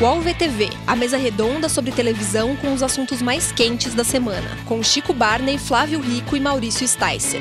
UOL VTV, a mesa redonda sobre televisão com os assuntos mais quentes da semana, com Chico Barney, Flávio Rico e Maurício Sticer.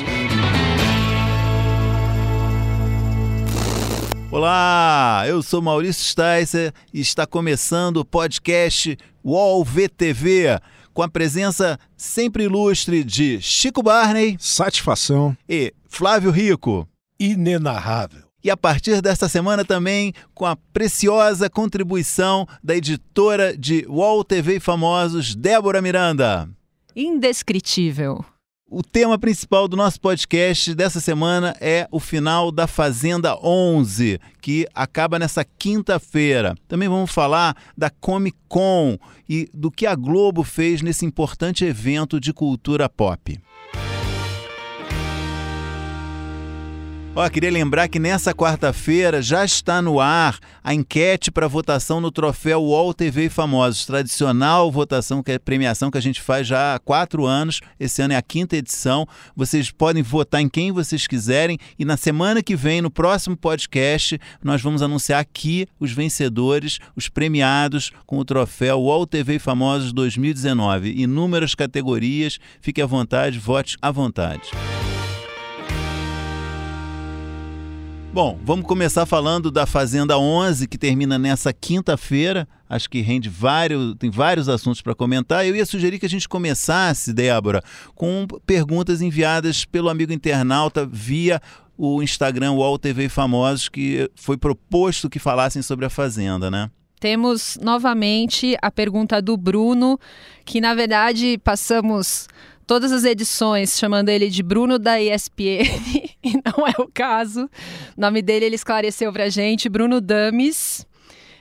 Olá, eu sou Maurício Sticer e está começando o podcast UOL VTV, com a presença sempre ilustre de Chico Barney. Satisfação. E Flávio Rico. Inenarrável e a partir desta semana também com a preciosa contribuição da editora de UOL TV Famosos, Débora Miranda. Indescritível. O tema principal do nosso podcast dessa semana é o final da Fazenda 11, que acaba nessa quinta-feira. Também vamos falar da Comic Con e do que a Globo fez nesse importante evento de cultura pop. Ó, queria lembrar que nessa quarta-feira já está no ar a enquete para votação no troféu UOL TV Famosos, tradicional votação, que é premiação que a gente faz já há quatro anos. Esse ano é a quinta edição. Vocês podem votar em quem vocês quiserem e na semana que vem, no próximo podcast, nós vamos anunciar aqui os vencedores, os premiados com o troféu UOL TV Famosos 2019. Inúmeras categorias. Fique à vontade, vote à vontade. Bom, vamos começar falando da Fazenda 11, que termina nessa quinta-feira. Acho que rende vários, tem vários assuntos para comentar. Eu ia sugerir que a gente começasse, Débora, com perguntas enviadas pelo amigo internauta via o Instagram UOL TV Famosos, que foi proposto que falassem sobre a Fazenda, né? Temos novamente a pergunta do Bruno, que na verdade passamos todas as edições chamando ele de Bruno da ESPN, e não é o caso. O nome dele ele esclareceu pra gente, Bruno Dames.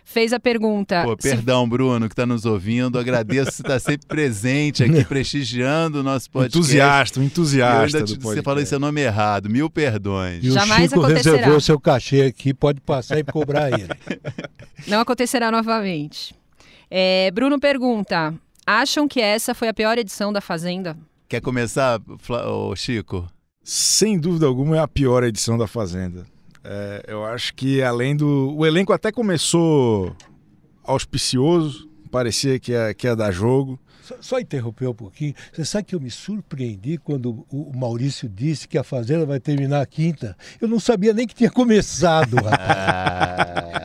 Fez a pergunta. Pô, perdão, se... Bruno, que está nos ouvindo. Agradeço você estar sempre presente aqui, prestigiando o nosso podcast. Entusiasta, um entusiasta. Te, você falou seu nome errado. Mil perdões. E Jamais o Chico acontecerá. reservou o seu cachê aqui, pode passar e cobrar ele. Não acontecerá novamente. É, Bruno pergunta: acham que essa foi a pior edição da Fazenda? Quer começar, Chico? Sem dúvida alguma é a pior edição da Fazenda. É, eu acho que além do. O elenco até começou auspicioso, parecia que ia, que ia dar jogo. Só, só, interromper um pouquinho. Você sabe que eu me surpreendi quando o, Maurício disse que a Fazenda vai terminar a quinta. Eu não sabia nem que tinha começado, rapaz.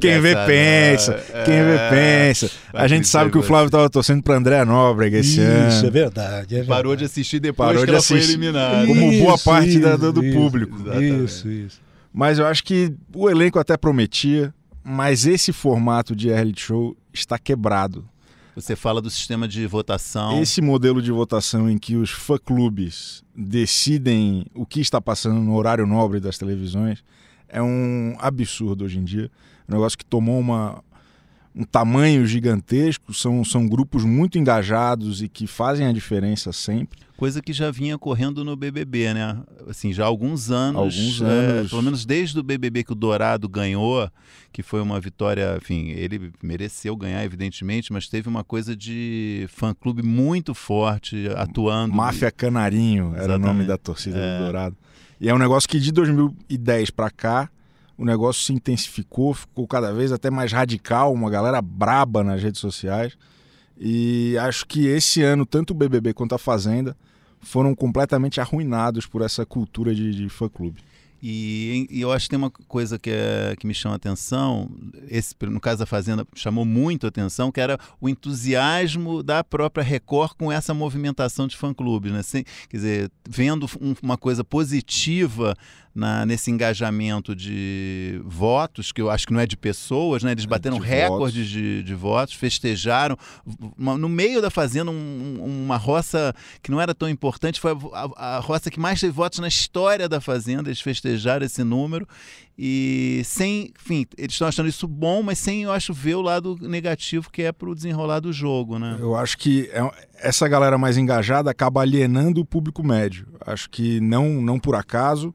Quem vê pensa, quem vê é, pensa. A gente sabe que o Flávio estava torcendo para André Nóbrega esse isso, ano. Isso, é verdade, é. Parou de assistir depois Parou que de ela assistir, foi eliminada. Como boa parte isso, da, do isso, público. Isso, isso. Mas eu acho que o elenco até prometia, mas esse formato de reality show está quebrado. Você fala do sistema de votação. Esse modelo de votação em que os fã-clubes decidem o que está passando no horário nobre das televisões é um absurdo hoje em dia. É um negócio que tomou uma, um tamanho gigantesco, são, são grupos muito engajados e que fazem a diferença sempre. Coisa que já vinha correndo no BBB, né? Assim, já há alguns anos. Alguns anos. É, pelo menos desde o BBB que o Dourado ganhou, que foi uma vitória, enfim, ele mereceu ganhar, evidentemente, mas teve uma coisa de fã-clube muito forte atuando. Máfia Canarinho era o nome da torcida é. do Dourado. E é um negócio que de 2010 para cá o negócio se intensificou, ficou cada vez até mais radical, uma galera braba nas redes sociais. E acho que esse ano, tanto o BBB quanto a Fazenda foram completamente arruinados por essa cultura de, de fã-clube. E, e, eu acho que tem uma coisa que, é, que me chama atenção, esse, no caso da Fazenda chamou muito atenção, que era o entusiasmo da própria Record com essa movimentação de fã-clubes. Né? Assim, quer dizer, vendo um, uma coisa positiva na, nesse engajamento de votos, que eu acho que não é de pessoas, né? Eles é, bateram recordes de, de, votos, festejaram. no meio da fazenda, um, uma roça que não era tão importante, foi a, a, roça que mais teve votos na história da fazenda. Eles festejaram esse número. E sem, enfim, eles estão achando isso bom, mas sem, eu acho, ver o lado negativo que é para o desenrolar do jogo, né? Eu acho que é, essa galera mais engajada acaba alienando o público médio. Acho que não, não por acaso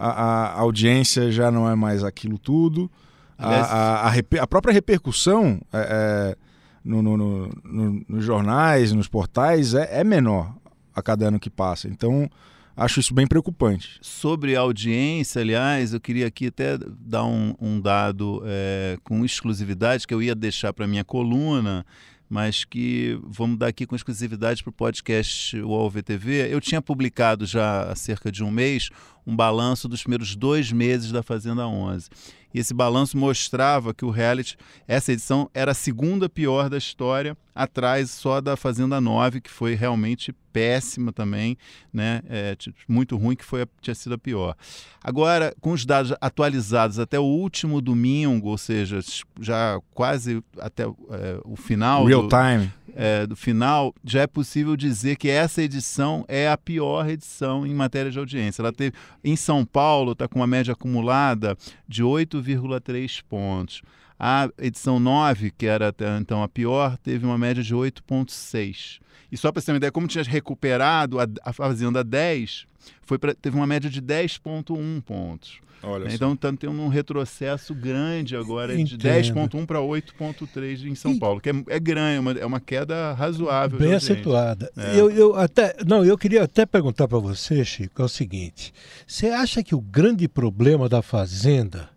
a, a audiência já não é mais aquilo tudo. Aliás, a, a, a, própria repercussão é, é, no, no, no, nos jornais, nos portais, é, é, menor a cada ano que passa. Então, acho isso bem preocupante. Sobre audiência, aliás, eu queria aqui até dar um, um dado é, com exclusividade que eu ia deixar para minha coluna, mas que vamos dar aqui com exclusividade para o podcast UOL VTV. Eu tinha publicado já há cerca de um mês um balanço dos primeiros dois meses da Fazenda 11. E esse balanço mostrava que o reality, essa edição, era a segunda pior da história, atrás só da Fazenda 9, que foi realmente péssima também, né? É, muito ruim, que foi a, tinha sido a pior. Agora, com os dados atualizados até o último domingo, ou seja, já quase até é, o final. Real do, time é, do final, já é possível dizer que essa edição é a pior edição em matéria de audiência. Ela teve, em São Paulo, está com uma média acumulada de 8,3 pontos. A edição 9, que era até então a pior, teve uma média de 8,6. E só para você ter uma ideia, como tinha recuperado a, a Fazenda 10, foi pra, teve uma média de 10,1 pontos. Olha então está tendo um retrocesso grande agora Entendo. de 10,1 para 8,3 em São e... Paulo, que é, é grande, é uma, é uma queda razoável. Bem acentuada. É. Eu, eu, até, não, eu queria até perguntar para você, Chico, é o seguinte: você acha que o grande problema da Fazenda,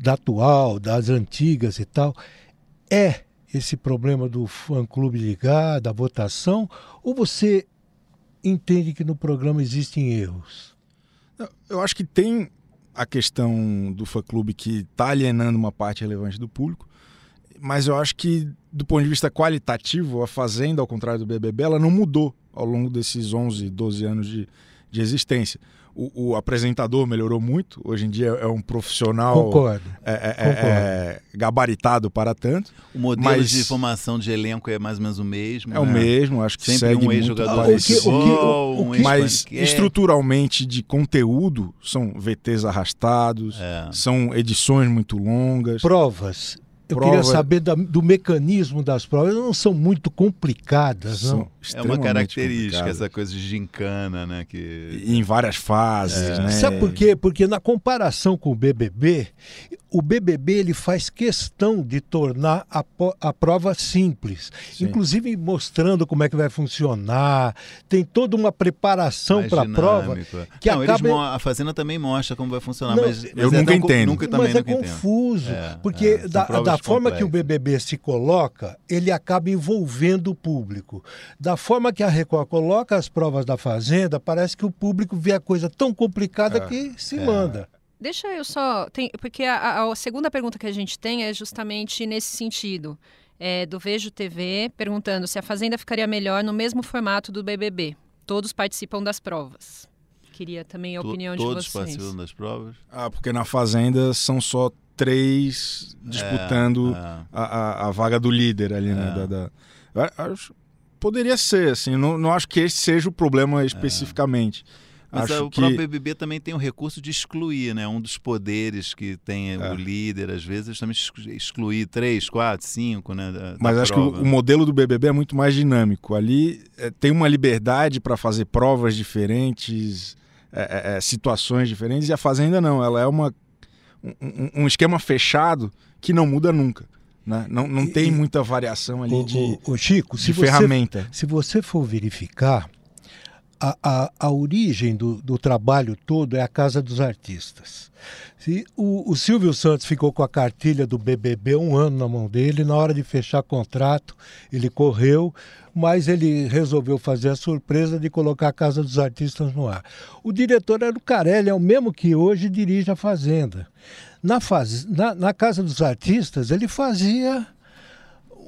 da atual, das antigas e tal, é esse problema do fã-clube ligar, da votação, ou você entende que no programa existem erros? Eu acho que tem a questão do fã-clube que está alienando uma parte relevante do público, mas eu acho que, do ponto de vista qualitativo, a Fazenda, ao contrário do BBB, ela não mudou ao longo desses 11, 12 anos de, de existência. O, o, apresentador melhorou muito, hoje em dia é um profissional Concordo. É, é, é Concordo. é gabaritado para tanto. O modelo mas... de formação de elenco é mais ou menos o mesmo. É né? o mesmo, acho que Sempre segue um ex-jogador de futebol, um Mas estruturalmente de conteúdo são VTs arrastados, é. são edições muito longas. Provas eu prova... queria saber da, do mecanismo das provas. Elas não são muito complicadas, não? É uma característica essa coisa de gincana, né? Que... Em várias fases, é. né? Sabe por quê? Porque na comparação com o BBB, o BBB ele faz questão de tornar a, a prova simples, Sim. inclusive mostrando como é que vai funcionar. Tem toda uma preparação para a prova que não, acaba... a Fazenda também mostra como vai funcionar, não, mas, mas, eu é nunca entendo. Nunca, mas é confuso, é, porque é, da, da forma que o BBB se coloca, ele acaba envolvendo o público. Da forma que a Record coloca as provas da Fazenda, parece que o público vê a coisa tão complicada é, que se manda. Deixa eu só. Tem, porque a, a, segunda pergunta que a gente tem é justamente nesse sentido. É, do Vejo TV perguntando se a Fazenda ficaria melhor no mesmo formato do BBB. Todos participam das provas. Queria também a opinião de vocês. Todos participam das provas? Ah, porque na Fazenda são só três disputando é, é. A, a, a, vaga do líder ali, né? É. Da, da... Acho, poderia ser, assim. Não, não acho que esse seja o problema é. especificamente. Mas Acho o que... próprio BBB também tem o recurso de excluir, né? Um dos poderes que tem é. o líder, às vezes, também excluir três, quatro, cinco, né? Da, Mas da acho prova. que o, o, modelo do BBB é muito mais dinâmico. Ali é, tem uma liberdade para fazer provas diferentes, é, é, é, situações diferentes, e a Fazenda não. Ela é uma, um, um esquema fechado que não muda nunca. Né? Não, não e, tem muita variação ali o, de, o, Chico, de se ferramenta. Você, se você for verificar, a, a, a origem do, do, trabalho todo é a Casa dos Artistas. Se, o, o, Silvio Santos ficou com a cartilha do BBB um ano na mão dele, na hora de fechar contrato, ele correu, mas ele resolveu fazer a surpresa de colocar a Casa dos Artistas no ar. O diretor era o Carelli, é o mesmo que hoje dirige a Fazenda. Na, faz, na, na Casa dos Artistas, ele fazia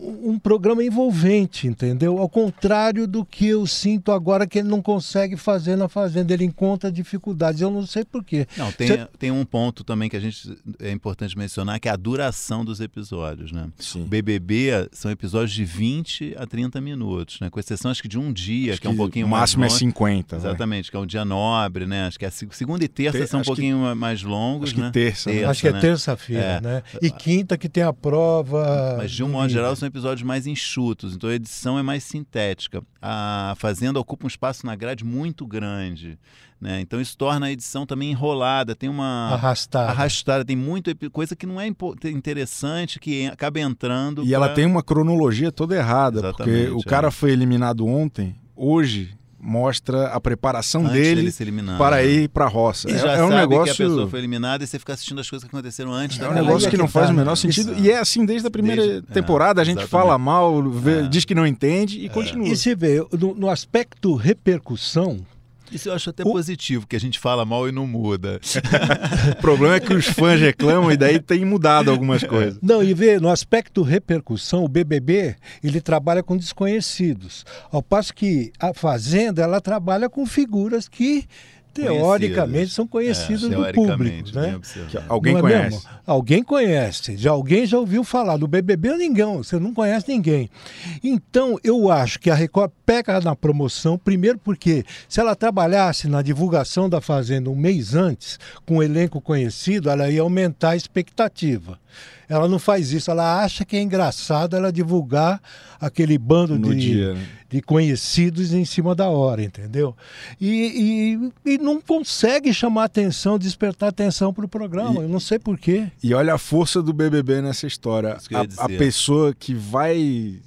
um programa envolvente, entendeu? Ao contrário do que eu sinto agora que ele não consegue fazer na Fazenda, ele encontra dificuldades. Eu não sei porquê. Não, tem, Você... tem um ponto também que a gente é importante mencionar, que é a duração dos episódios, né? Sim. O BBB são episódios de 20 a 30 minutos, né? Com exceção acho que de um dia, que, que, é um pouquinho mais. O máximo mais é 50. Exatamente, vai. que é um dia nobre, né? Acho que é segunda e terça Ter... são um pouquinho que... mais longos, acho né? Que terça, terça, Acho que é né? terça-feira, é. né? E quinta que tem a prova. Mas de um modo geral são episódios mais enxutos, então a edição é mais sintética. A Fazenda ocupa um espaço na grade muito grande. Né? Então isso torna a edição também enrolada, tem uma arrastada, arrastada tem muita coisa que não é interessante, que acaba entrando. E pra... ela tem uma cronologia toda errada, Exatamente, porque o é. cara foi eliminado ontem, hoje mostra a preparação antes dele para ir para a roça. E é, já é um negócio que a pessoa foi eliminada e você fica assistindo as coisas que aconteceram antes. É um negócio que não faz o menor sentido e é assim desde a primeira desde, é, temporada. a gente exatamente. fala mal, vê, é. diz que não entende e continua. E se vê no, no aspecto repercussão isso eu acho até o... positivo, que a gente fala mal e não muda. o problema é que os fãs reclamam e daí tem mudado algumas coisas. Não, e vê, no aspecto repercussão, o BBB, ele trabalha com desconhecidos. Ao passo que a Fazenda, ela trabalha com figuras que teoricamente são conhecidos é, do público. Né? alguém é conhece. Mesmo? Alguém conhece. Já alguém já ouviu falar. Do BBB ninguém, você não conhece ninguém. Então, eu acho que a Record pega na promoção, primeiro porque se ela trabalhasse na divulgação da Fazenda um mês antes, com um elenco conhecido, ela ia aumentar a expectativa. Ela não faz isso, ela acha que é engraçado ela divulgar aquele bando de, dia, né? de conhecidos em cima da hora, entendeu? E, e, e não consegue chamar atenção, despertar atenção para o programa, e, eu não sei porquê. E olha a força do BBB nessa história. A, a pessoa que vai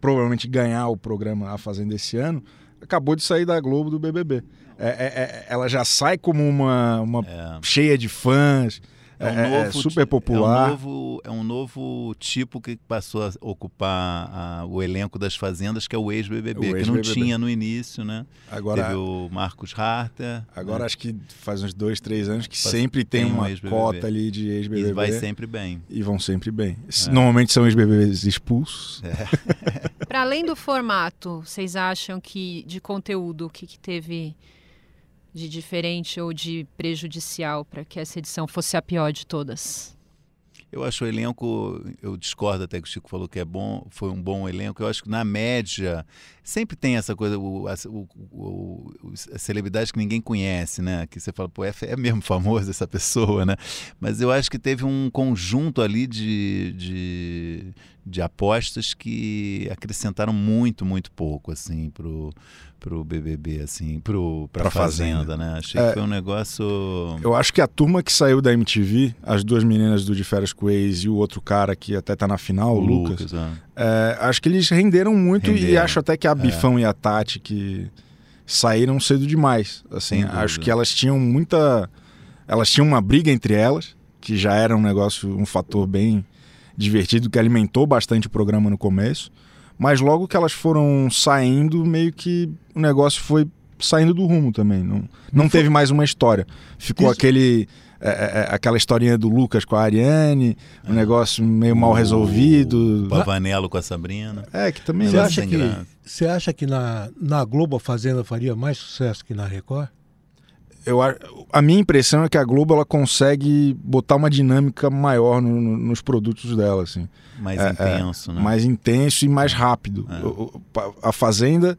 provavelmente ganhar o programa A Fazenda esse ano acabou de sair da Globo do BBB. É, é, é, ela já sai como uma, uma é. cheia de fãs é, um é, é novo, super popular. É um, novo, é um novo tipo que passou a ocupar a, o elenco das fazendas, que é o ex-BBB, ex que não tinha no início, né? Agora, Teve o Marcos Harter. Agora né? acho que faz uns dois, três anos que sempre tem, tem uma um cota ali de ex-BBB. E vai sempre bem. E vão sempre bem. É. Normalmente são ex-BBBs expulsos. É. Para além do formato, vocês acham que de conteúdo, o que, que teve de diferente ou de prejudicial para que essa edição fosse a pior de todas? Eu acho o elenco, eu discordo até que o Chico falou que é bom, foi um bom elenco. Eu acho que na média sempre tem essa coisa, o, a, o, o, a celebridade que ninguém conhece, né? Que você fala, pô, é, é mesmo famoso essa pessoa, né? Mas eu acho que teve um conjunto ali de, de, de apostas que acrescentaram muito, muito pouco, assim, pro pro BBB, assim, pro, pra, pra fazenda, fazenda, né? Achei é, que foi um negócio... Eu acho que a turma que saiu da MTV, as duas meninas do De Férias com Ex e o outro cara que até tá na final, o, Lucas, Lucas é. É, acho que eles renderam muito renderam. e acho até que a é. Bifão e a Tati que saíram cedo demais, assim, acho que elas tinham muita... Elas tinham uma briga entre elas, que já era um negócio, um fator bem divertido, que alimentou bastante o programa no começo. Mas logo que elas foram saindo, meio que o negócio foi saindo do rumo também. Não, não teve mais uma história. Ficou Isso. aquele. É, é, é, aquela historinha do Lucas com a Ariane, um é. negócio meio mal resolvido. O Pavanello com a Sabrina. É, que também Você acha que, você acha que na, na Globo a Fazenda faria mais sucesso que na Record? Eu, a minha impressão é que a Globo ela consegue botar uma dinâmica maior no, no, nos produtos dela, assim. Mais é, intenso, é, né? Mais intenso e mais rápido. É. A Fazenda,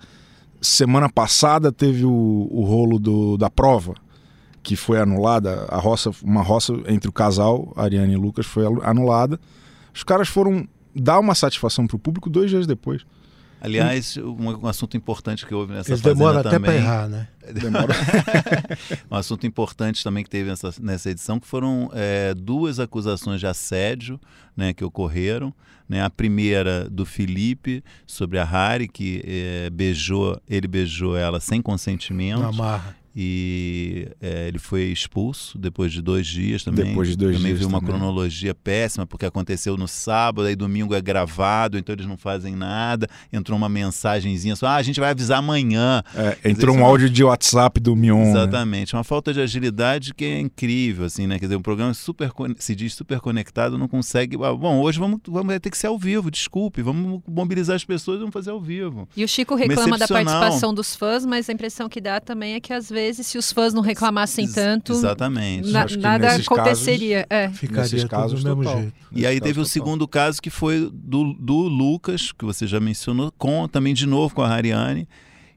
semana passada teve o, o rolo do, da prova, que foi anulada. A roça, uma roça entre o casal, Ariane e Lucas, foi anulada. Os caras foram dar uma satisfação para o público dois dias depois. Aliás, um, um, assunto importante que houve nessa Eles demoram também... até para errar, né? Demora. um assunto importante também que teve nessa, nessa edição que foram é, duas acusações de assédio né, que ocorreram. Né? A primeira do Felipe sobre a Harry, que é, beijou, ele beijou ela sem consentimento. Na marra e é, ele foi expulso depois de dois dias também. Depois de dois também dias. Também viu uma cronologia péssima, porque aconteceu no sábado, aí domingo é gravado, então eles não fazem nada. Entrou uma mensagenzinha só, ah, a gente vai avisar amanhã. É, entrou dizer, um áudio de WhatsApp do Mion. Né? Exatamente, né? uma falta de agilidade que é incrível, assim, né? Quer dizer, um programa super, se diz super conectado, não consegue. Ah, bom, hoje vamos, vamos ter que ser ao vivo, desculpe, vamos mobilizar as pessoas e vamos fazer ao vivo. E o Chico reclama da participação dos fãs, mas a impressão que dá também é que às vezes vezes, se os fãs não reclamassem Ex tanto, exatamente. Na, nada aconteceria. Casos, é. Ficaria casos, do mesmo total. jeito. E aí teve o segundo caso que foi do, do Lucas, que você já mencionou, com também de novo com a Hariane,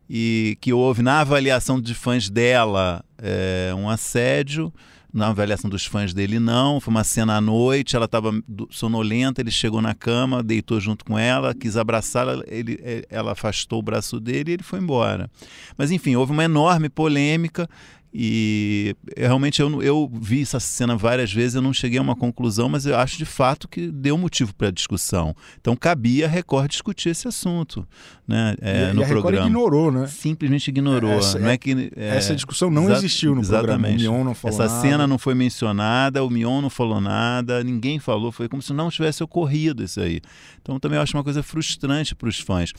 e que houve na avaliação de fãs dela é, um assédio na avaliação dos fãs dele, não. Foi uma cena à noite, ela estava sonolenta, ele chegou na cama, deitou junto com ela, quis abraçá-la, ele, ela afastou o braço dele e ele foi embora. Mas enfim, houve uma enorme polêmica E realmente eu, eu vi essa cena várias vezes, eu não cheguei a uma conclusão, mas eu acho de fato que deu motivo para discussão. Então cabia a Record discutir esse assunto, né? É, e, no e a programa. Record ignorou, né? Simplesmente ignorou. Essa, não é que é, essa discussão não existiu no exatamente. programa. O Mion não falou essa nada. cena não foi mencionada, o Mion não falou nada, ninguém falou, foi como se não tivesse ocorrido isso aí. Então também eu acho uma coisa frustrante para os fãs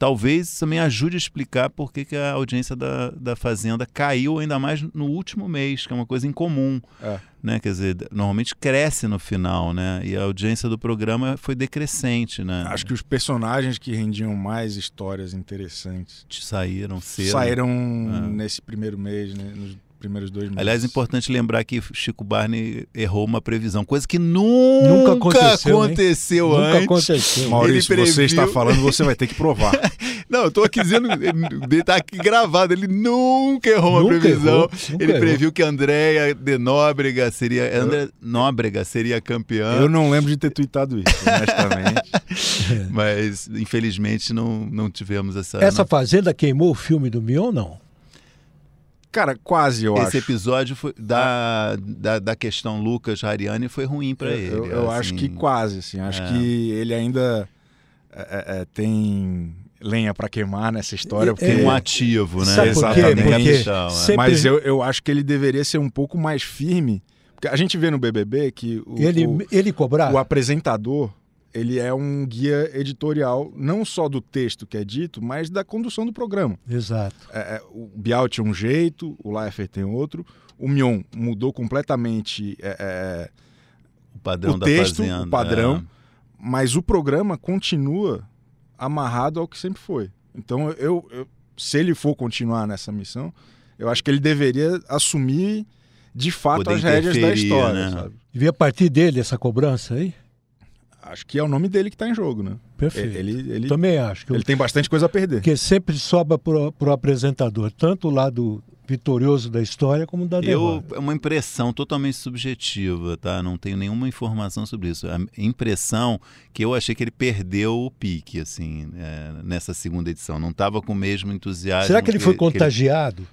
talvez também ajude a explicar por que, que a audiência da, da Fazenda caiu ainda mais no último mês, que é uma coisa incomum. É. Né? Quer dizer, normalmente cresce no final, né? E a audiência do programa foi decrescente, né? Acho que os personagens que rendiam mais histórias interessantes saíram cedo. Saíram é. nesse primeiro mês, né? Nos primeiros dois meses. Aliás, é importante lembrar que Chico Barney errou uma previsão, coisa que nunca, nunca aconteceu, aconteceu antes. Nunca aconteceu. Maurício, previu... você está falando, você vai ter que provar. Não, eu estou aqui dizendo, está aqui gravado, ele nunca errou uma nunca previsão. Errou, ele errou. previu que Andréia de Nóbrega seria, eu... André Nóbrega seria campeã. Eu não lembro de ter tweetado isso, honestamente. Mas, infelizmente, não, não tivemos essa... Essa não... fazenda queimou o filme do Mion, não? Cara, quase, eu Esse acho. Esse episódio foi, da, da, da, questão Lucas Hariane foi ruim para ele. Eu, eu assim, acho que quase, assim. Acho é. que ele ainda é, é, é tem lenha para queimar nessa história. Porque... Tem um ativo, né? Sabe Exatamente. Por quê? Então, Sempre... Mas eu, eu acho que ele deveria ser um pouco mais firme. Porque a gente vê no BBB que o, ele, o, ele cobrar? o apresentador ele é um guia editorial, não só do texto que é dito, mas da condução do programa. Exato. É, é o Bial tinha um jeito, o Leifert tem outro, o Mion mudou completamente é, é, o padrão o texto, da fazenda, o padrão, mas o programa continua amarrado ao que sempre foi. Então, eu, eu, se ele for continuar nessa missão, eu acho que ele deveria assumir de fato Poder as rédeas da história. Né? Sabe? a partir dele essa cobrança aí? Acho que é o nome dele que está em jogo, né? Perfeito. Ele, ele, Também acho. Que ele eu... tem bastante coisa a perder. Porque sempre sobra para o apresentador, tanto o lado vitorioso da história como da derrota. É uma impressão totalmente subjetiva, tá? Não tenho nenhuma informação sobre isso. A impressão que eu achei que ele perdeu o pique, assim, é, nessa segunda edição. Não estava com o mesmo entusiasmo. Será que ele foi contagiado?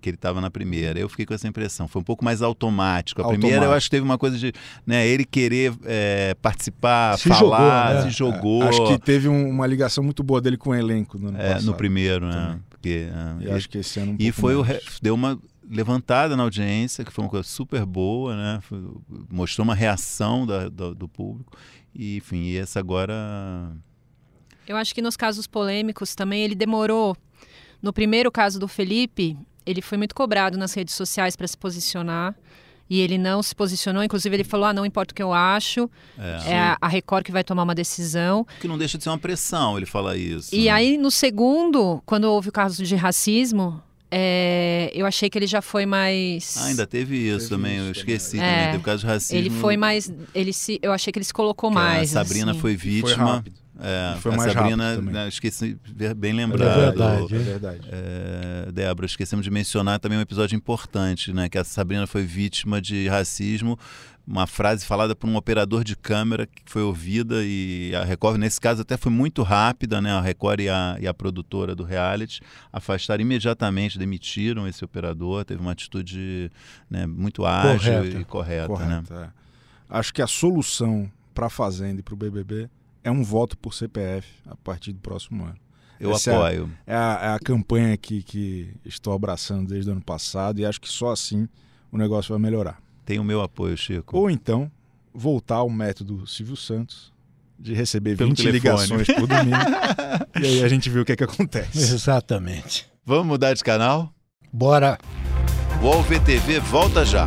Que ele estava na primeira. Eu fiquei com essa impressão. Foi um pouco mais automático. A automático. primeira eu acho que teve uma coisa de né, ele querer é, participar, se falar, jogou, né? se jogou. É, acho que teve um, uma ligação muito boa dele com o elenco no, é, no primeiro, né? Porque, é, e acho que esse ano um E foi o deu uma levantada na audiência, que foi uma coisa super boa, né? Foi, mostrou uma reação da, do, do público. E, enfim, e essa agora. Eu acho que nos casos polêmicos também ele demorou. No primeiro caso do Felipe, ele foi muito cobrado nas redes sociais para se posicionar e ele não se posicionou. Inclusive, ele falou: ah, não importa o que eu acho, é, é a Record que vai tomar uma decisão. Que não deixa de ser uma pressão ele falar isso. E né? aí, no segundo, quando houve o caso de racismo. É, eu achei que ele já foi mais. Ah, ainda teve isso teve também, isso eu esqueci também. também. Teve o caso de racismo. Ele foi mais. Ele se, eu achei que ele se colocou que mais. A Sabrina assim. foi vítima. Foi é, foi a mais Sabrina, né, esqueci, bem lembrado. É verdade, é verdade. É, Débora, esquecemos de mencionar também um episódio importante, né? Que a Sabrina foi vítima de racismo. Uma frase falada por um operador de câmera que foi ouvida e a Record, nesse caso, até foi muito rápida, né? A Record e a, e a produtora do reality afastaram imediatamente, demitiram esse operador. Teve uma atitude né, muito ágil correta. e correta, correta né? É. Acho que a solução para a Fazenda e para o BBB é um voto por CPF a partir do próximo ano. Eu Essa apoio. É a, é, a, é a, campanha que, que estou abraçando desde o ano passado e acho que só assim o negócio vai melhorar. Tem o meu apoio, Chico. Ou então, voltar ao método Silvio Santos de receber Pelo 20 telefone. ligações por domingo. e aí a gente vê o que, é que acontece. Exatamente. Vamos mudar de canal? Bora! O VTV volta já.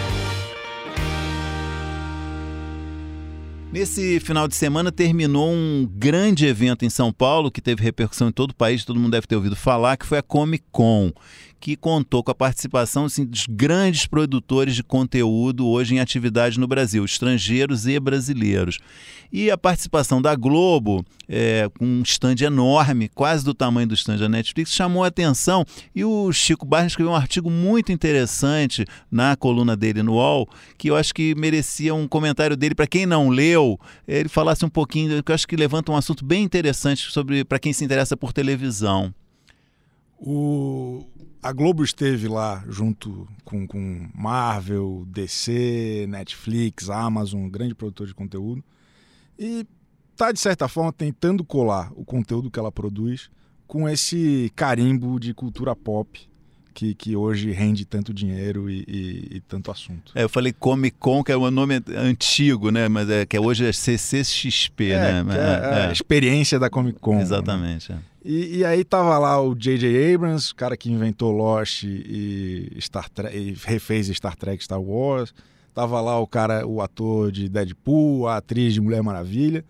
Nesse final de semana terminou um grande evento em São Paulo que teve repercussão em todo o país, todo mundo deve ter ouvido falar, que foi a Comic Con, que contou com a participação assim, dos grandes produtores de conteúdo hoje em atividade no Brasil, estrangeiros e brasileiros. E a participação da Globo, é, com um stand enorme, quase do tamanho do stand da Netflix, chamou a atenção. E o Chico Barnes escreveu um artigo muito interessante na coluna dele no UOL, que eu acho que merecia um comentário dele. Para quem não leu, ele falasse um pouquinho, que eu acho que levanta um assunto bem interessante sobre para quem se interessa por televisão. O, a Globo esteve lá junto com, com Marvel, DC, Netflix, Amazon, grande produtor de conteúdo, e está, de certa forma, tentando colar o conteúdo que ela produz com esse carimbo de cultura pop que, que hoje rende tanto dinheiro e, e, e, tanto assunto. É, eu falei Comic Con, que é um nome antigo, né? Mas é que hoje é CCXP, é, né? É, é, a é. experiência da Comic Con. Exatamente. Né? E, e, aí tava lá o J.J. Abrams, o cara que inventou Lost e Star Trek, e refez Star Trek, Star Wars. Tava lá o cara, o ator de Deadpool, a atriz de Mulher Maravilha.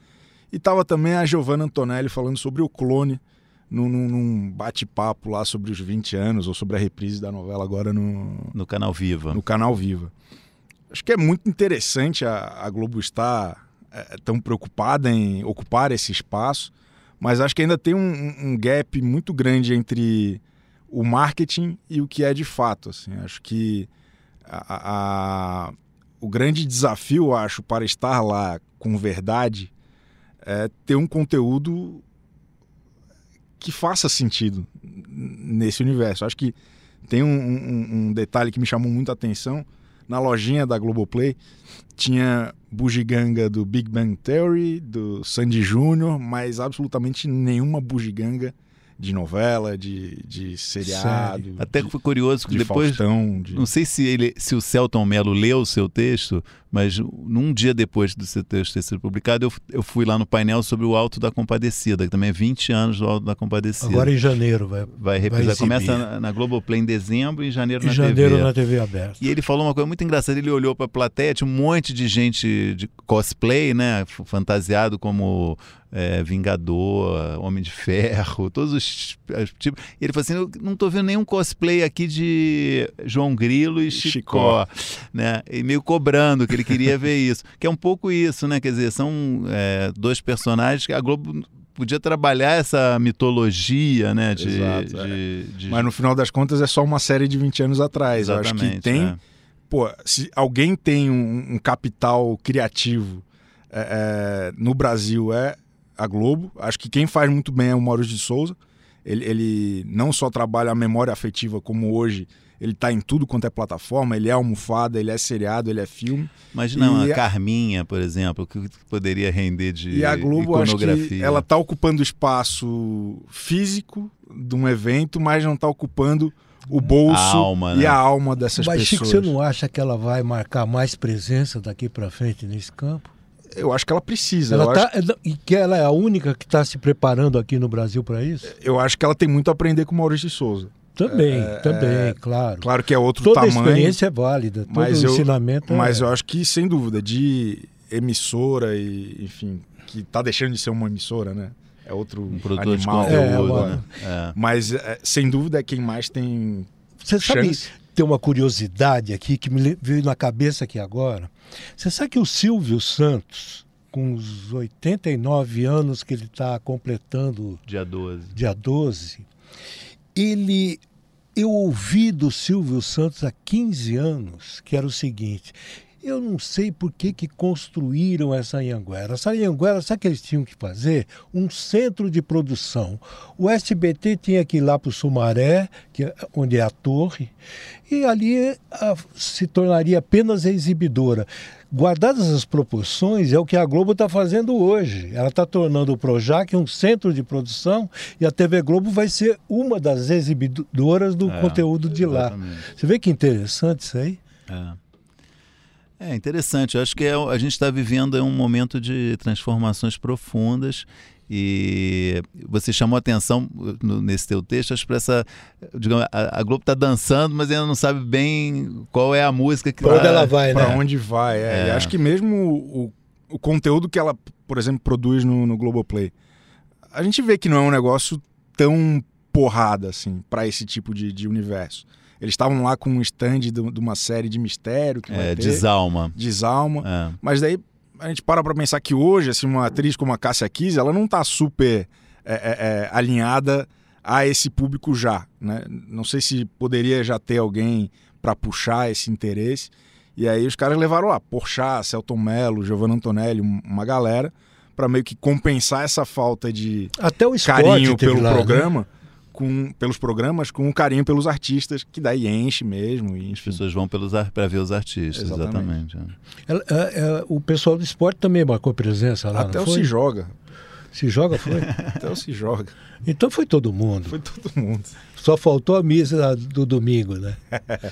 E tava também a Giovanna Antonelli falando sobre o clone num, num bate-papo lá sobre os 20 anos ou sobre a reprise da novela agora no, no Canal Viva. No Canal Viva. Acho que é muito interessante a, a Globo estar é, tão preocupada em ocupar esse espaço mas acho que ainda tem um, um gap muito grande entre o marketing e o que é de fato. Assim. Acho que a, a, o grande desafio, acho, para estar lá com verdade é ter um conteúdo que faça sentido nesse universo. Acho que tem um, um, um detalhe que me chamou muita atenção na lojinha da Globoplay tinha bugiganga do Big Bang Theory, do Sandy Júnior, mas absolutamente nenhuma bugiganga de novela, de, de seriado. Sério? Até que foi curioso que de depois. Faustão, de... Não sei se ele, se o Celton Mello leu o seu texto, mas num dia depois do seu texto ter sido publicado, eu, eu fui lá no painel sobre o Alto da Compadecida, que também é 20 anos do Alto da Compadecida. Agora em janeiro vai. Vai reprisar. Começa na, na Globoplay em dezembro e em janeiro em na janeiro TV. na TV aberta. E ele falou uma coisa muito engraçada. Ele olhou para a plateia, tinha um monte de gente de cosplay, né? Fantasiado como é, Vingador, Homem de Ferro, todos os tipos. E ele falou assim: eu não estou vendo nenhum cosplay aqui de João Grilo e Chicó, Chicó. né? E meio cobrando que ele queria ver isso. Que é um pouco isso, né? Quer dizer, são é, dois personagens que a Globo podia trabalhar essa mitologia, né? De, Exato, de, é. de... Mas no final das contas é só uma série de 20 anos atrás. Acho que tem. É. Pô, se alguém tem um, um capital criativo é, é, no Brasil é a Globo. Acho que quem faz muito bem é o Maurício de Souza. Ele, ele não só trabalha a memória afetiva, como hoje ele está em tudo quanto é plataforma, ele é almofada, ele é seriado, ele é filme. Imagina não, a Carminha, por exemplo, que poderia render de E a Globo, acho que ela está ocupando espaço físico de um evento, mas não está ocupando o bolso a alma, né? e a alma dessas mas, pessoas. Mas Chico, você não acha que ela vai marcar mais presença daqui para frente nesse campo? Eu acho que ela precisa. Ela tá, acho... E que ela é a única que está se preparando aqui no Brasil para isso? Eu acho que ela tem muito a aprender com o Maurício de Souza. Também, é, também, é, claro. Claro que é outro Toda tamanho. Toda experiência é válida, todo mas eu, ensinamento Mas é... eu acho que, sem dúvida, de emissora e, enfim, que está deixando de ser uma emissora, né? É outro um animal. De conteúdo, é, né? É. Mas, é, sem dúvida, é quem mais tem Você chance. Tem uma curiosidade aqui que me veio na cabeça aqui agora. Você sabe que o Silvio Santos com os 89 anos que ele está completando. Dia 12. Dia 12. Ele. Eu ouvi do Silvio Santos há 15 anos que era o seguinte: eu não sei por que, que construíram essa Anhanguera. Essa Anhanguera, sabe o que eles tinham que fazer? Um centro de produção. O SBT tinha que ir lá para o Sumaré, que é, onde é a torre, e ali a, se tornaria apenas exibidora. Guardadas as proporções, é o que a Globo está fazendo hoje. Ela está tornando o Projac um centro de produção e a TV Globo vai ser uma das exibidoras do é, conteúdo de exatamente. lá. Você vê que interessante isso aí? É. É interessante. Eu acho que é, a gente está vivendo um momento de transformações profundas e você chamou atenção no, nesse teu texto, acho que essa, digamos, a, a Globo está dançando, mas ainda não sabe bem qual é a música que para onde ela vai, para né? onde vai. É. É. acho que mesmo o, o, conteúdo que ela, por exemplo, produz no, no Globoplay, a gente vê que não é um negócio tão porrada, assim, para esse tipo de, de universo. Eles estavam lá com um stand de, de, uma série de mistério que é, Desalma. Desalma. É. Mas daí a gente para pra pensar que hoje, assim, uma atriz como a Cássia Kiss, ela não tá super é, é, é, alinhada a esse público já, né? Não sei se poderia já ter alguém para puxar esse interesse. E aí os caras levaram lá Porchat, Celton Mello, Giovanna Antonelli, uma galera para meio que compensar essa falta de Até o carinho pelo lá, né? programa. Né? Com, pelos programas, com um carinho pelos artistas, que daí enche mesmo. E, As pessoas vão para ver os artistas, exatamente. exatamente é. É, é, o pessoal do esporte também marcou presença lá. Até o Se Joga. Se Joga foi? Até o Se Joga. Então foi todo mundo. Foi todo mundo. Só faltou a missa do domingo, né?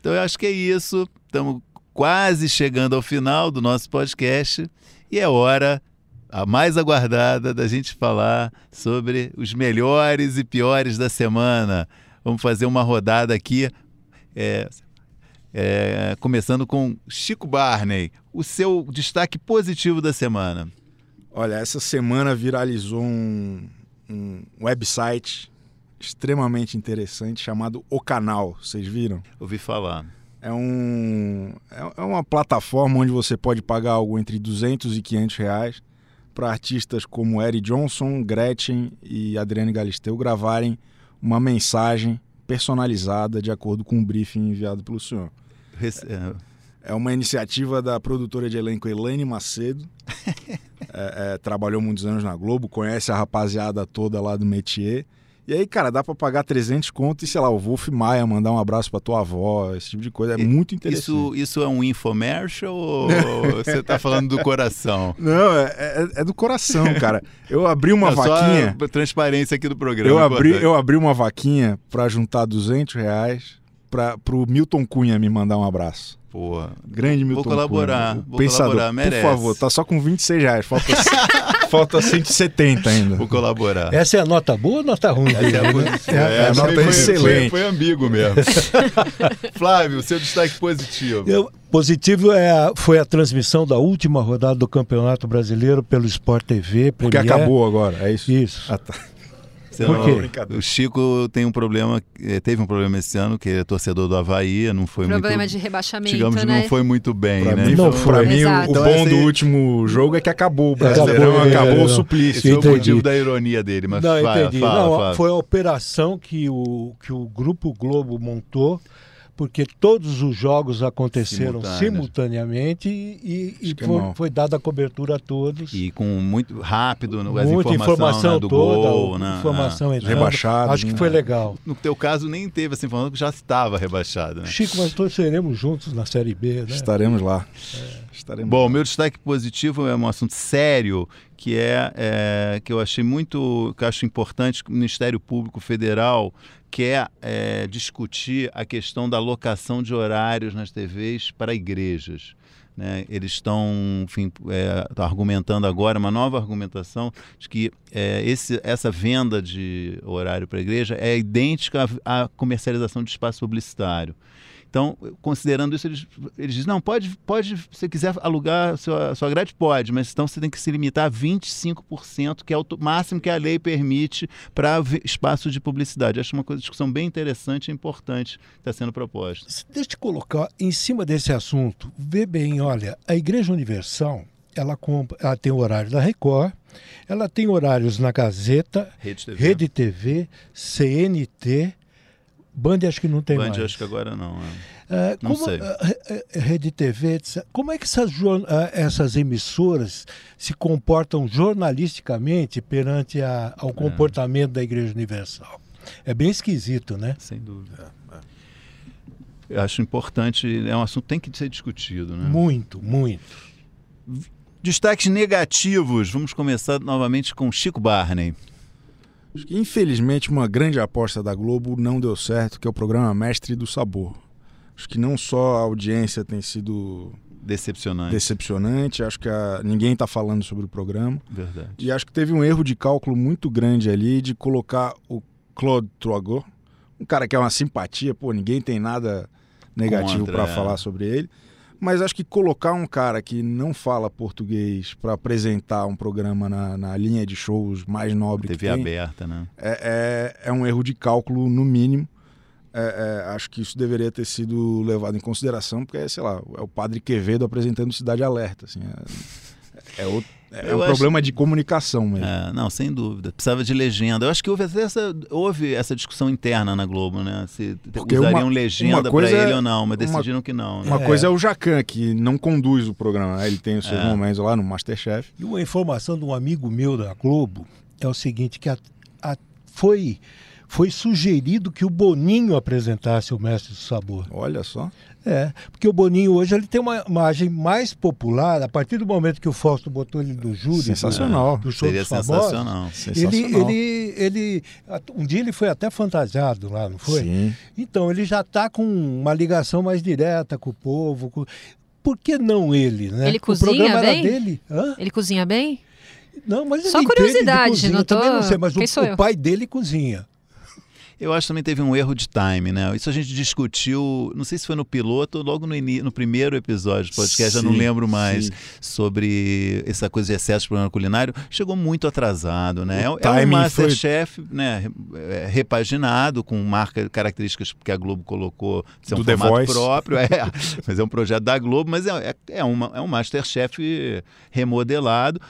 então eu acho que é isso. Estamos quase chegando ao final do nosso podcast e é hora a mais aguardada da gente falar sobre os melhores e piores da semana. Vamos fazer uma rodada aqui, é, é, começando com Chico Barney. O seu destaque positivo da semana? Olha, essa semana viralizou um, um website extremamente interessante chamado O Canal. Vocês viram? Ouvi falar. É, um, é, é uma plataforma onde você pode pagar algo entre 200 e 500 reais para artistas como Eric Johnson, Gretchen e Adriane Galisteu gravarem uma mensagem personalizada de acordo com o briefing enviado pelo senhor. É, é uma iniciativa da produtora de elenco Elaine Macedo. é, é, trabalhou muitos anos na Globo, conhece a rapaziada toda lá do métier e aí, cara, dá para pagar 300 contos e, sei lá, o Wolf Maia mandar um abraço para tua avó, esse tipo de coisa. É e, muito interessante. Isso, isso é um infomercial ou você tá falando do coração? Não, é, é, é do coração, cara. Eu abri uma Não, vaquinha. Transparência aqui do programa. Eu abri, eu abri uma vaquinha para juntar 200 reais para pro Milton Cunha me mandar um abraço. Pô, grande Milton Vou colaborar, Cunha. vou pensador, colaborar, merece. Por favor, tá só com 26 reais, falta, falta 170 ainda. Vou colaborar. Essa é a nota boa ou nota ruim? Essa é a, é, é a nota foi, excelente. Foi, foi, ambíguo mesmo. Flávio, seu destaque positivo. Eu, positivo é a, foi a transmissão da última rodada do Campeonato Brasileiro pelo Sport TV. Premier. Que acabou agora, é isso? Isso. Ah, tá. Por quê? O Chico tem um problema, eh, teve um problema esse ano, que é torcedor do Havaí, não foi problema muito... de rebaixamento, Digamos né? não foi muito bem, pra né? Mim, não foi. Pra mim, o, então, bom do último jogo é que acabou o Brasileirão, acabou, acabou o suplício. Esse foi o motivo da ironia dele, mas não, fala, entendi. Fala, não, fala. Foi a operação que o, que o Grupo Globo montou porque todos os jogos aconteceram simultaneamente e, e foi, foi, dada a cobertura a todos. E com muito rápido, Muita informação né, do toda, gol, né? informação é. rebaixado. Acho que foi né? legal. No teu caso nem teve essa informação que já estava rebaixado. Né? Chico, mas torceremos juntos na Série B, né? Estaremos lá. É. Estaremos Bom, lá. meu destaque positivo é um assunto sério que é, é, que eu achei muito, que acho importante que o Ministério Público Federal quer é, discutir a questão da locação de horários nas TVs para igrejas. Né? Eles estão enfim, é, argumentando agora uma nova argumentação de que é, esse, essa venda de horário para a igreja é idêntica à, à comercialização de espaço publicitário. Então, considerando isso, eles, eles dizem, não, pode, pode, se você quiser alugar a sua, sua grade, pode, mas então você tem que se limitar a 25%, que é o máximo que a lei permite para espaço de publicidade. Acho uma coisa, discussão bem interessante e importante que está sendo proposta. Deixa eu te colocar em cima desse assunto. Vê bem, olha, a Igreja Universal, ela, compra, ela tem o horário da Record, ela tem horários na Gazeta, Rede TV, Rede TV CNT, Band acho que não tem Band mais. acho que agora não. É. Uh, não como, sei. Uh, Rede TV, como é que essas, uh, essas emissoras se comportam jornalisticamente perante a, ao é. comportamento da Igreja Universal? É bem esquisito, né? Sem dúvida. É, Eu acho importante, é um assunto que tem que ser discutido, né? Muito, muito. Destaques negativos. Vamos começar novamente com Chico Barney. Acho que, infelizmente, uma grande aposta da Globo não deu certo, que é o programa Mestre do Sabor. Acho que não só a audiência tem sido decepcionante, decepcionante acho que a... ninguém está falando sobre o programa. Verdade. E acho que teve um erro de cálculo muito grande ali de colocar o Claude Troagot, um cara que é uma simpatia, pô, ninguém tem nada negativo para é. falar sobre ele, Mas acho que colocar um cara que não fala português para apresentar um programa na, na, linha de shows mais nobre TV que tem, aberta, né? É, é, é, um erro de cálculo, no mínimo. É, é, acho que isso deveria ter sido levado em consideração, porque, sei lá, é o Padre Quevedo apresentando Cidade Alerta. Assim, é, é outro é um acho... problema de comunicação mesmo. É, não, sem dúvida. Precisava de legenda. Eu acho que houve essa, houve essa discussão interna na Globo, né? Se Porque usariam uma, legenda para ele ou não, mas decidiram uma, que não. Né? Uma é. coisa é o Jacan, que não conduz o programa. Né? Ele tem os seus é. momentos lá no Masterchef. E uma informação de um amigo meu da Globo é o seguinte, que a, a, foi foi sugerido que o Boninho apresentasse o Mestre do Sabor. Olha só. É, porque o Boninho hoje ele tem uma imagem mais popular, a partir do momento que o Fausto botou ele no júri. Sensacional. Do, do show Seria sensacional. Ele, ele, ele, um dia ele foi até fantasiado lá, não foi? Sim. Então, ele já está com uma ligação mais direta com o povo. Com... Por que não ele, né? Ele cozinha o programa bem? Era dele. Hã? Ele cozinha bem? Não, mas Só curiosidade, não tô... Também não sei, mas o, o pai dele cozinha. Eu acho que também teve um erro de time, né? Isso a gente discutiu, não sei se foi no piloto ou logo no, no primeiro episódio do podcast, sim, já não lembro mais, sim. sobre essa coisa de excesso de programa culinário. Chegou muito atrasado, né? O é, é um Masterchef foi... né, é, repaginado, com marca, características que a Globo colocou, de ser um Do formato próprio, é, mas é um projeto da Globo, mas é, é, é, uma, é um Masterchef remodelado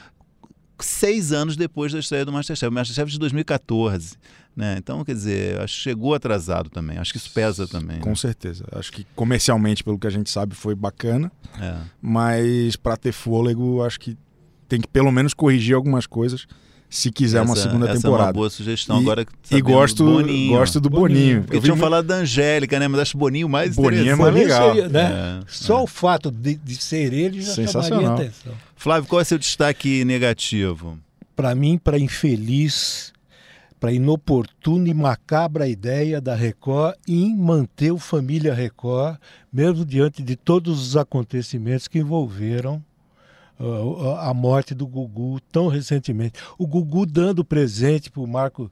seis anos depois da estreia do Masterchef. O Masterchef de 2014. Né? Então, quer dizer, acho que chegou atrasado também. Acho que isso pesa também. Com né? certeza. Acho que comercialmente, pelo que a gente sabe, foi bacana. É. Mas para ter fôlego, acho que tem que pelo menos corrigir algumas coisas se quiser essa, uma segunda essa temporada. é uma boa sugestão. E, Agora e gosto, do Boninho. gosto do Boninho. Boninho. Porque tinham falado da Angélica, né? Mas acho Boninho mais Boninho é mais legal. Seria, né? é, Só é. o fato de, de, ser ele já chamaria atenção. Flávio, qual é o seu destaque negativo? Para mim, para infeliz, para inoportuna e macabra ideia da Record em manter o Família Record, mesmo diante de todos os acontecimentos que envolveram uh, a morte do Gugu tão recentemente. O Gugu dando presente para o Marco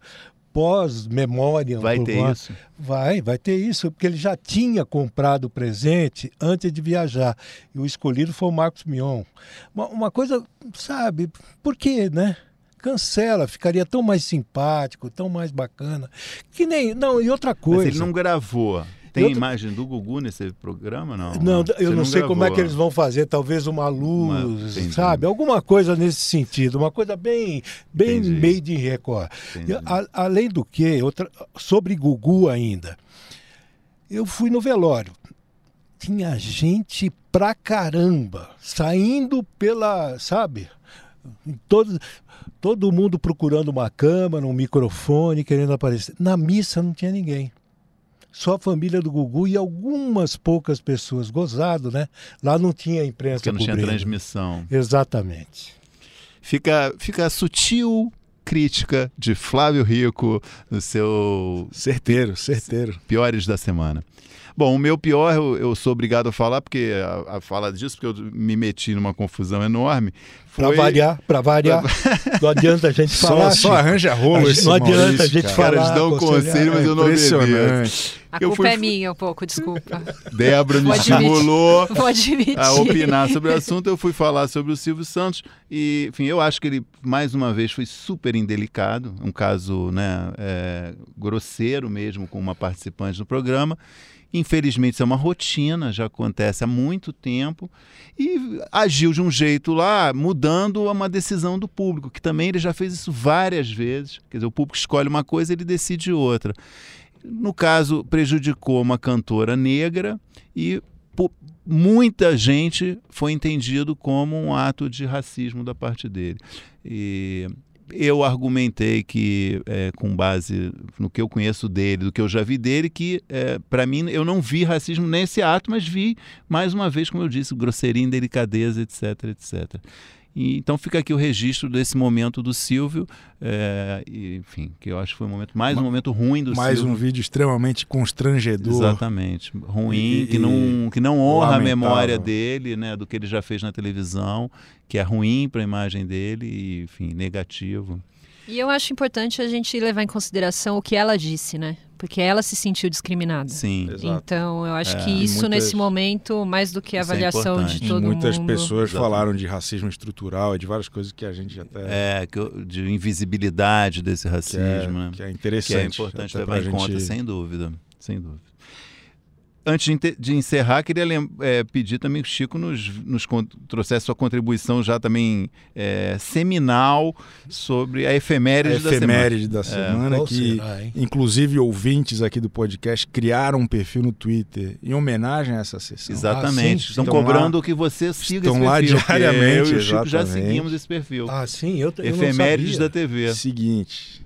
pós-memória. Vai ter isso? Vai, vai ter isso, porque ele já tinha comprado o presente antes de viajar. E o escolhido foi o Marcos Mion. Uma, uma coisa, sabe, por quê, né? Cancela, ficaria tão mais simpático, tão mais bacana. Que nem. Não, e outra coisa. Mas ele não gravou. Tem outra... imagem do Gugu nesse programa, não? Não, eu não, não sei gravou. como é que eles vão fazer, talvez uma luz, uma... sabe? Alguma coisa nesse sentido, uma coisa bem, bem made in Record. a, além do que, outra, sobre Gugu ainda, eu fui no velório. Tinha gente pra caramba, saindo pela, sabe? Todos, todo mundo procurando uma câmera, um microfone, querendo aparecer. Na missa não tinha ninguém. Só a família do Gugu e algumas poucas pessoas. Gozado, né? Lá não tinha imprensa Porque não cobrindo. tinha transmissão. Exatamente. Fica, fica sutil crítica de Flávio Rico no seu. Certeiro, certeiro. Piores da semana. Bom, o meu pior, eu, eu sou obrigado a falar, porque a, a fala disso, porque eu me meti numa confusão enorme. Foi... Para variar, para variar. não adianta a gente falar. Só, só arranja rolo esse Não adianta Maurício, a gente cara. falar. Caras dão conselho, mas eu não obedeço. A culpa fui... é minha um pouco, desculpa. Débora me estimulou a opinar sobre o assunto. Eu fui falar sobre o Silvio Santos e, enfim, eu acho que ele, mais uma vez, foi super indelicado. Um caso né, é, grosseiro mesmo com uma participante do programa. Infelizmente, isso é uma rotina, já acontece há muito tempo. E agiu de um jeito lá, mudando uma decisão do público, que também ele já fez isso várias vezes. Quer dizer, o público escolhe uma coisa ele decide outra. No caso, prejudicou uma cantora negra e muita gente foi entendido como um ato de racismo da parte dele. E eu argumentei que, é, com base no que eu conheço dele, do que eu já vi dele, que é, para mim eu não vi racismo nesse ato, mas vi, mais uma vez, como eu disse, grosseria, indelicadeza, etc, etc. E, então fica aqui o registro desse momento do Silvio, é, e, enfim, que eu acho que foi um momento mais um momento ruim do mais Silvio. Mais um vídeo extremamente constrangedor. Exatamente, ruim, e, que não que não honra lamentável. a memória dele, né, do que ele já fez na televisão, que é ruim para a imagem dele e, enfim, negativo. E eu acho importante a gente levar em consideração o que ela disse, né? Porque ela se sentiu discriminada. Sim. Exato. Então, eu acho É, que isso, muitas- nesse momento, mais do que a é avaliação importante. de E todo muitas mundo. pessoas Exatamente. falaram de racismo estrutural e de várias coisas que a gente até É, que eu- de invisibilidade desse que, é, racismo, né? que é que interessante. é importante levar em conta, gente- sem dúvida, sem dúvida. Antes de, encerrar, queria é, pedir também que o Chico nos, nos trouxesse sua contribuição já também é, seminal sobre a A efeméride, da semana. efeméride da semana, Qual que será, inclusive ouvintes aqui do podcast criaram um perfil no Twitter em homenagem a essa sessão. Exatamente. Ah, Estão sim. cobrando que você siga estão esse lá perfil. diariamente, Eu e o Chico já seguimos esse perfil. Ah, sim, eu, eu Efemérides não da. TV. Seguinte,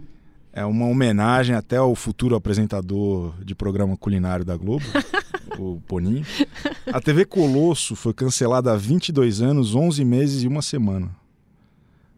é uma homenagem até ao futuro apresentador de programa culinário da Globo, o Boninho. A TV Colosso foi cancelada há 22 anos, 11 meses e uma semana.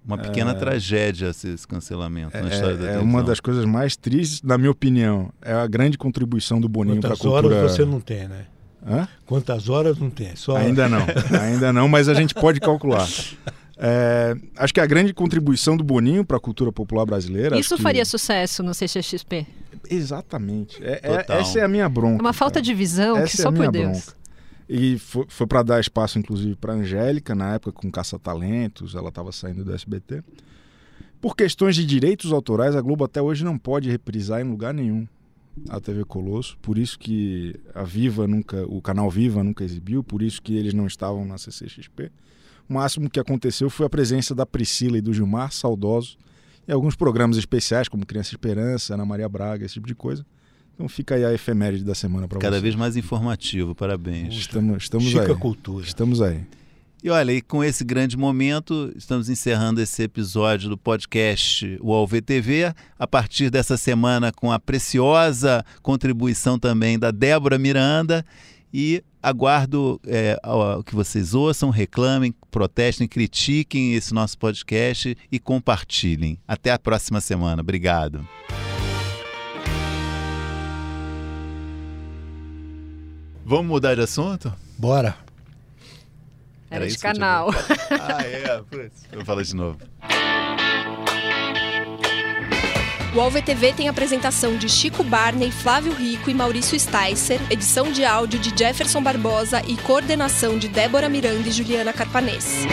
Uma pequena tragédia esse, cancelamento na história da É, é televisão. uma das coisas mais tristes, na minha opinião. É a grande contribuição do Boninho para a Quantas horas cultura. você não tem, né? Hã? Quantas horas não tem? Só... Ainda não, ainda não, mas a gente pode calcular. É, acho que a grande contribuição do Boninho para a cultura popular brasileira. Isso acho que- faria sucesso no CCXP. Exatamente. É- é- essa é a minha bronca. É uma falta cara. de visão Essa que é só a minha por Deus. bronca. E foi, foi para dar espaço, inclusive, para Angélica, na época com Caça-Talentos, ela estava saindo do SBT. Por questões de direitos autorais, a Globo até hoje não pode reprisar em lugar nenhum a TV Colosso. Por isso que a Viva nunca, o canal Viva nunca exibiu, por isso que eles não estavam na CCXP. O máximo que aconteceu foi a presença da Priscila e do Gilmar, saudosos, em alguns programas especiais, como Criança Esperança, Ana Maria Braga, esse tipo de coisa. Então fica aí a efeméride da semana para Cada vocês. vez mais informativo, parabéns. Estamos, estamos Chica aí. Cultura. Estamos aí. E olha, e com esse grande momento, estamos encerrando esse episódio do podcast UOL VTV. A partir dessa semana, com a preciosa contribuição também da Débora Miranda. E aguardo é, que vocês ouçam, reclamem, protestem, critiquem esse nosso podcast e compartilhem. Até a próxima semana. Obrigado. Vamos mudar de assunto? Bora. Era de eu tinha canal. Ah, é. Eu falo de novo. O UOL-VTV tem apresentação de Chico Barney, Flávio Rico e Maurício Sticer, edição de áudio de Jefferson Barbosa e coordenação de Débora Miranda e Juliana Carpanês.